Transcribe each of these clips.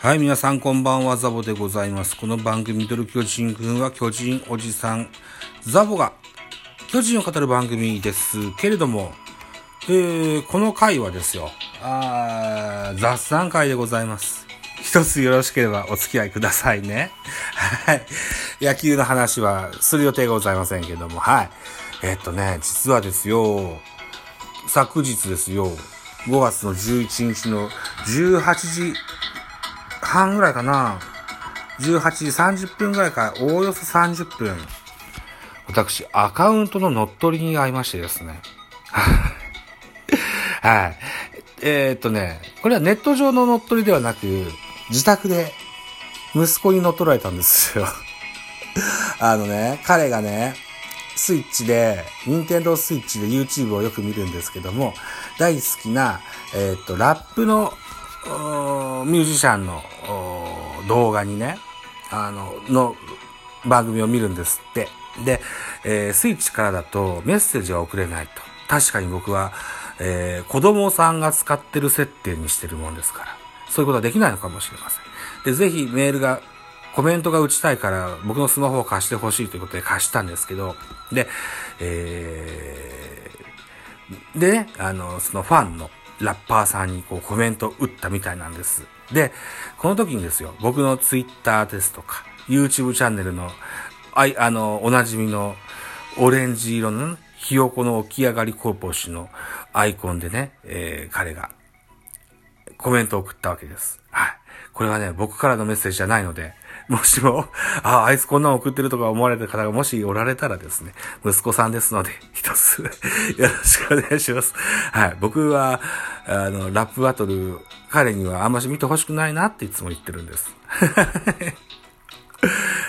はい、皆さんこんばんは、ザボでございます。この番組、ミドル巨人くんは巨人おじさん、ザボが巨人を語る番組ですけれども、えー、この回はですよ、あ雑談会でございます。一つよろしければお付き合いくださいね。はい。野球の話はする予定がございませんけども、はい。え、っとね、実はですよ、昨日ですよ、5月の11日の18時半ぐらいかな。18時30分ぐらいから、おおよそ30分。私、アカウントの乗っ取りに会いましてですね。はい。えー、っとね、これはネット上の乗っ取りではなく、自宅で息子に乗っ取られたんですよ。あのね、彼がね、スイッチで、ニンテンドースイッチで YouTube をよく見るんですけども、大好きな、えー、っと、ラップのミュージシャンの動画にね、あの、の番組を見るんですって。で、えー、スイッチからだとメッセージは送れないと。確かに僕は、えー、子供さんが使ってる設定にしてるもんですから、そういうことはできないのかもしれません。で、ぜひメールが、コメントが打ちたいから僕のスマホを貸してほしいということで貸したんですけど、で、えー、でね、あの、そのファンのラッパーさんにこうコメント打ったみたいなんです。で、この時にですよ、僕のツイッターですとか、YouTube チャンネルの、あい、あの、おなじみのオレンジ色のひよこの起き上がりコーポシのアイコンでね、えー、彼がコメントを送ったわけです。これはね、僕からのメッセージじゃないので、もしも、あ、あいつこんなの送ってるとか思われた方がもしおられたらですね、息子さんですので、一つよろしくお願いします。はい。僕は、あの、ラップバトル、彼にはあんまし見てほしくないなっていつも言ってるんです。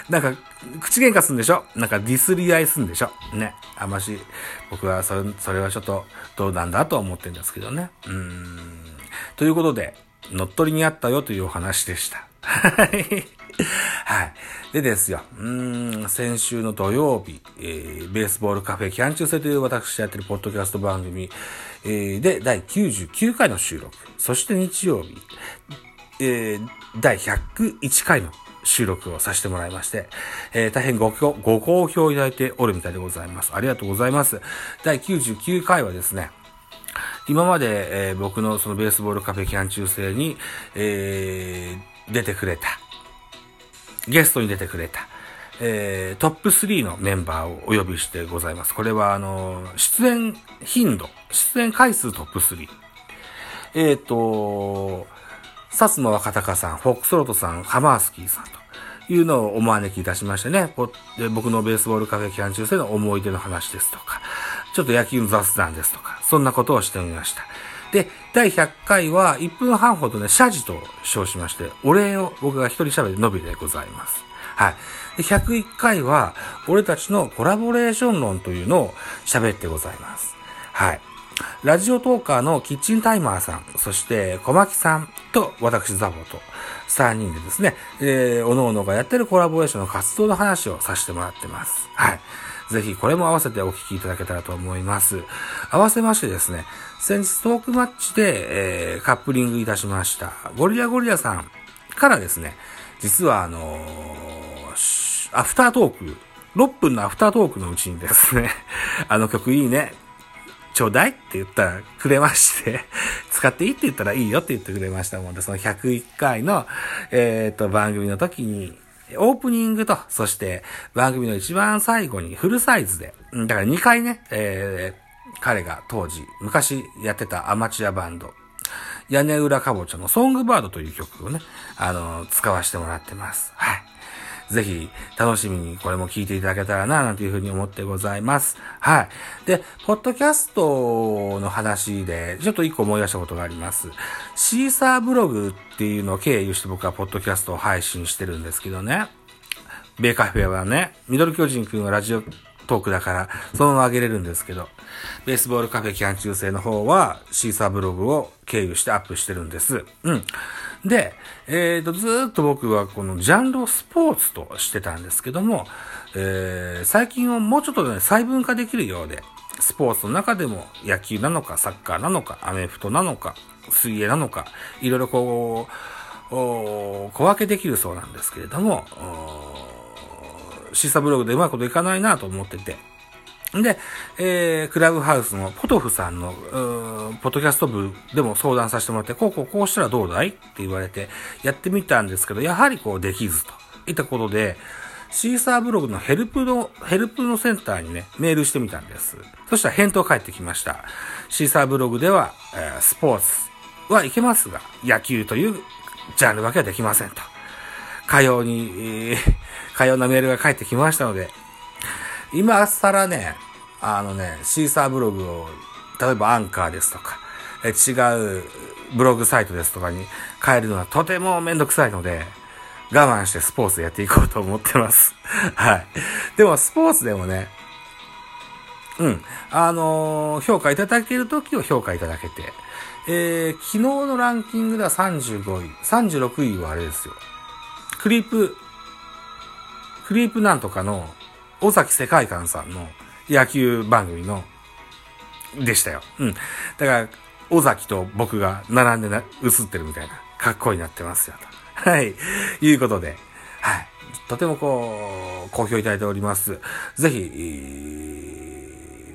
なんか、口喧嘩すんでしょ？なんかディスり合いすんでしょ？ね。あんまし、僕はそれ、それはちょっとどうなんだと思ってるんですけどね。うん。ということで、乗っ取りにあったよというお話でした。はい。はい。でですよ、うん、先週の土曜日、えー、ベースボールカフェキャン中世という私やってるポッドキャスト番組、えー、で第99回の収録、そして日曜日、えー、第101回の収録をさせてもらいまして、えー、大変ごご好評いただいておるみたいでございます。ありがとうございます。第99回はですね、今まで、えー、僕のそのベースボールカフェキャン中世に、えー、出てくれた、ゲストに出てくれた、えー、トップ3のメンバーをお呼びしてございます。これは、あの、出演頻度、出演回数トップ3。えっ、ー、と、薩摩若隆さん、フォックスロトさん、ハマースキーさんというのをお招きいたしましてね、僕のベースボールカフェ期間中世の思い出の話ですとか、ちょっと野球の雑談ですとか、そんなことをしてみました。で、第100回は1分半ほどね、謝辞と称しまして、お礼を僕が一人喋り伸びでございます。はい。で、101回は、俺たちのコラボレーション論というのを喋ってございます。はい。ラジオトーカーのキッチンタイマーさん、そして小牧さんと私ザボと3人でですね、えー、おのおのがやってるコラボレーションの活動の話をさせてもらってます。はい。ぜひこれも合わせてお聞きいただけたらと思います。合わせましてですね、先日トークマッチで、えー、カップリングいたしました。ゴリラゴリラさんからですね、実はあのー、アフタートーク、6分のアフタートークのうちにですね、あの曲いいね、ちょうだいって言ったらくれまして、使っていいって言ったらいいよって言ってくれましたもんで、その101回の、えっ、ー、と、番組の時に、オープニングと、そして番組の一番最後にフルサイズで、だから2回ね、えー、彼が当時、昔やってたアマチュアバンド、屋根裏かぼちゃのソングバードという曲をね、あの、使わせてもらってます。はい。ぜひ、楽しみにこれも聞いていただけたらな、なんていうふうに思ってございます。はい。で、ポッドキャストの話で、ちょっと一個思い出したことがあります。シーサーブログっていうのを経由して僕はポッドキャストを配信してるんですけどね。ベーカフェはね、ミドル巨人くんはラジオトークだから、そのまま上げれるんですけど、ベースボールカフェ期間中制の方は、シーサーブログを経由してアップしてるんです。うん。で、えっ、ー、と、ずっと僕はこのジャンルをスポーツとしてたんですけども、えー、最近はもうちょっとね、細分化できるようで、スポーツの中でも野球なのか、サッカーなのか、アメフトなのか、水泳なのか、いろいろこう小分けできるそうなんですけれども、シーサーブログでうまいこといかないなと思ってて、で、えー、クラブハウスのポトフさんの、ポッドキャスト部でも相談させてもらって、こうこうこうしたらどうだいって言われて、やってみたんですけど、やはりこうできずといったことで、シーサーブログのヘルプの、ヘルプのセンターにね、メールしてみたんです。そしたら返答返ってきました。シーサーブログでは、えー、スポーツはいけますが、野球というジャンル分けはできませんと。かように、えー、かようなメールが返ってきましたので、今更ね、あのね、シーサーブログを、例えばアンカーですとか、え違うブログサイトですとかに変えるのはとてもめんどくさいので、我慢してスポーツやっていこうと思ってます。はい。でもスポーツでもね、うん。あのー、評価いただけるときを評価いただけて、えー、昨日のランキングでは35位、36位はあれですよ。クリープ、クリープなんとかの尾崎世界観さんの野球番組の、でしたよ。うん。だから、尾崎と僕が並んでな、映ってるみたいな、かっこいいなってますよ。と。はい。いうことで、はい。とてもこう、好評いただいております。ぜひ、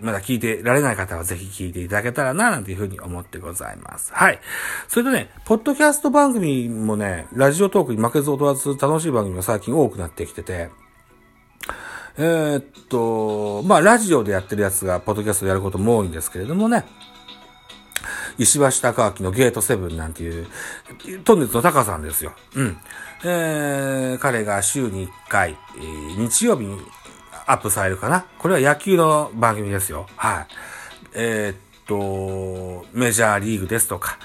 まだ聞いてられない方はぜひ聞いていただけたらな、なんていうふうに思ってございます。はい。それとね、ポッドキャスト番組もね、ラジオトークに負けず劣らず楽しい番組が最近多くなってきてて、えー、っと、まあ、ラジオでやってるやつが、ポッドキャストでやることも多いんですけれどもね、石橋貴明のゲートセブンなんていう、トンネルのタカさんですよ。うん。えー、彼が週に1回、日曜日にアップされるかな。これは野球の番組ですよ。はい。えー、っと、メジャーリーグですとか、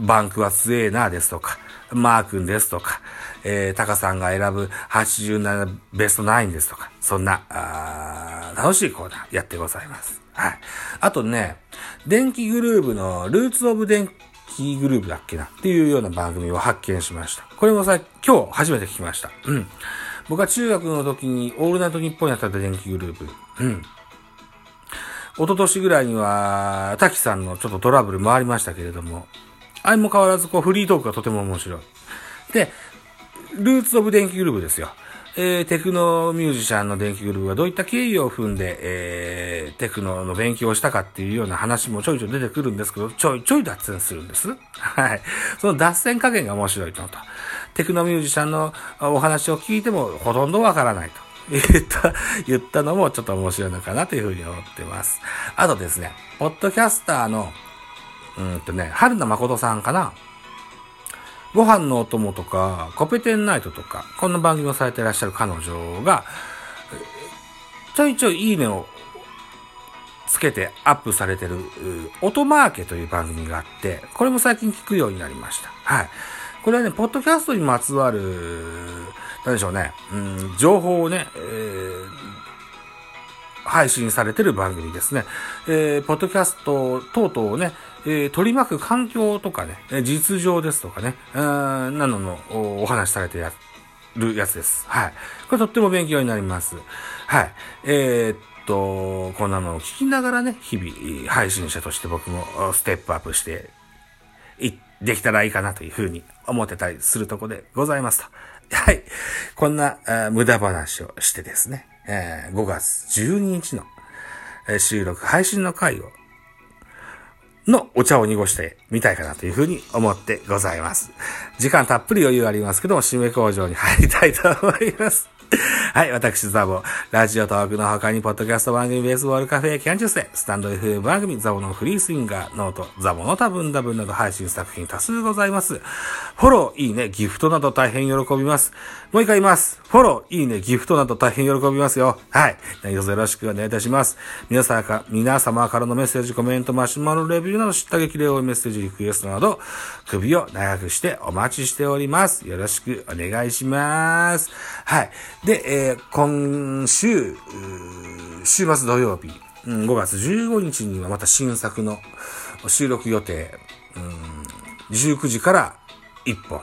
バンクは強えなですとか、マー君ですとか、えー、タカさんが選ぶ87ベスト9ですとか、そんな、あ楽しいコーナーやってございます。はい。あとね、電気グルーブのルーツオブ電気グルーブだっけなっていうような番組を発見しました。これもさ、今日初めて聞きました。うん。僕は中学の時にオールナイト日本やった電気グループ。うん。一昨年ぐらいには、滝さんのちょっとトラブルもありましたけれども、あれも変わらずこうフリートークがとても面白い。で、ルーツオブ電気グループですよ。えー、テクノミュージシャンの電気グループがどういった経緯を踏んで、えー、テクノの勉強をしたかっていうような話もちょいちょい出てくるんですけど、ちょいちょい脱線するんです。はい。その脱線加減が面白いのと。テクノミュージシャンのお話を聞いてもほとんどわからないと。言った、言ったのもちょっと面白いのかなというふうに思ってます。あとですね、ポッドキャスターの、うんとね、春名誠さんかなご飯のお供とか、コペテンナイトとか、こんな番組をされていらっしゃる彼女が、ちょいちょいいいねをつけてアップされてる、音マーケという番組があって、これも最近聞くようになりました。はい。これはね、ポッドキャストにまつわる、なんでしょうね、うん、情報をね、えー、配信されてる番組ですね。えー、ポッドキャスト等々をね、えー、取り巻く環境とかね、実情ですとかね、なののお話しされてやるやつです。はい。これとっても勉強になります。はい。えー、っと、こんなのを聞きながらね、日々配信者として僕もステップアップしてい、できたらいいかなというふうに思ってたりするとこでございますと。はい。こんな無駄話をしてですね、えー、5月12日の収録配信の回をのお茶を濁してみたいかなというふうに思ってございます。時間たっぷり余裕ありますけども、締め工場に入りたいと思います。はい、私、ザボ。ラジオトークの他に、ポッドキャスト番組、ベースボールカフェ、キャンチューススタンド FM 番組、ザボのフリースインガー、ノート、ザボの多分多分など配信作品多数ございます。フォロー、いいね、ギフトなど大変喜びます。もう一回言います。フォロー、いいね、ギフトなど大変喜びますよ。はい。何卒よろしくお願いいたします。皆様か、皆様からのメッセージ、コメント、マシュマロレビューなど知った激励をメッセージ、リクエストなど、首を長くしてお待ちしております。よろしくお願いします。はい。で、えー、今週、週末土曜日、5月15日にはまた新作の収録予定、19時から1本、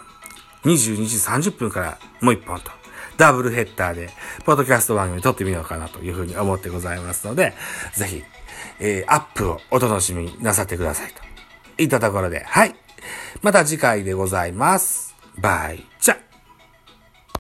22時30分からもう1本と、ダブルヘッダーで、ポッドキャスト番組撮ってみようかなというふうに思ってございますので、ぜひ、えー、アップをお楽しみになさってくださいと。いったところで、はい。また次回でございます。バイチャ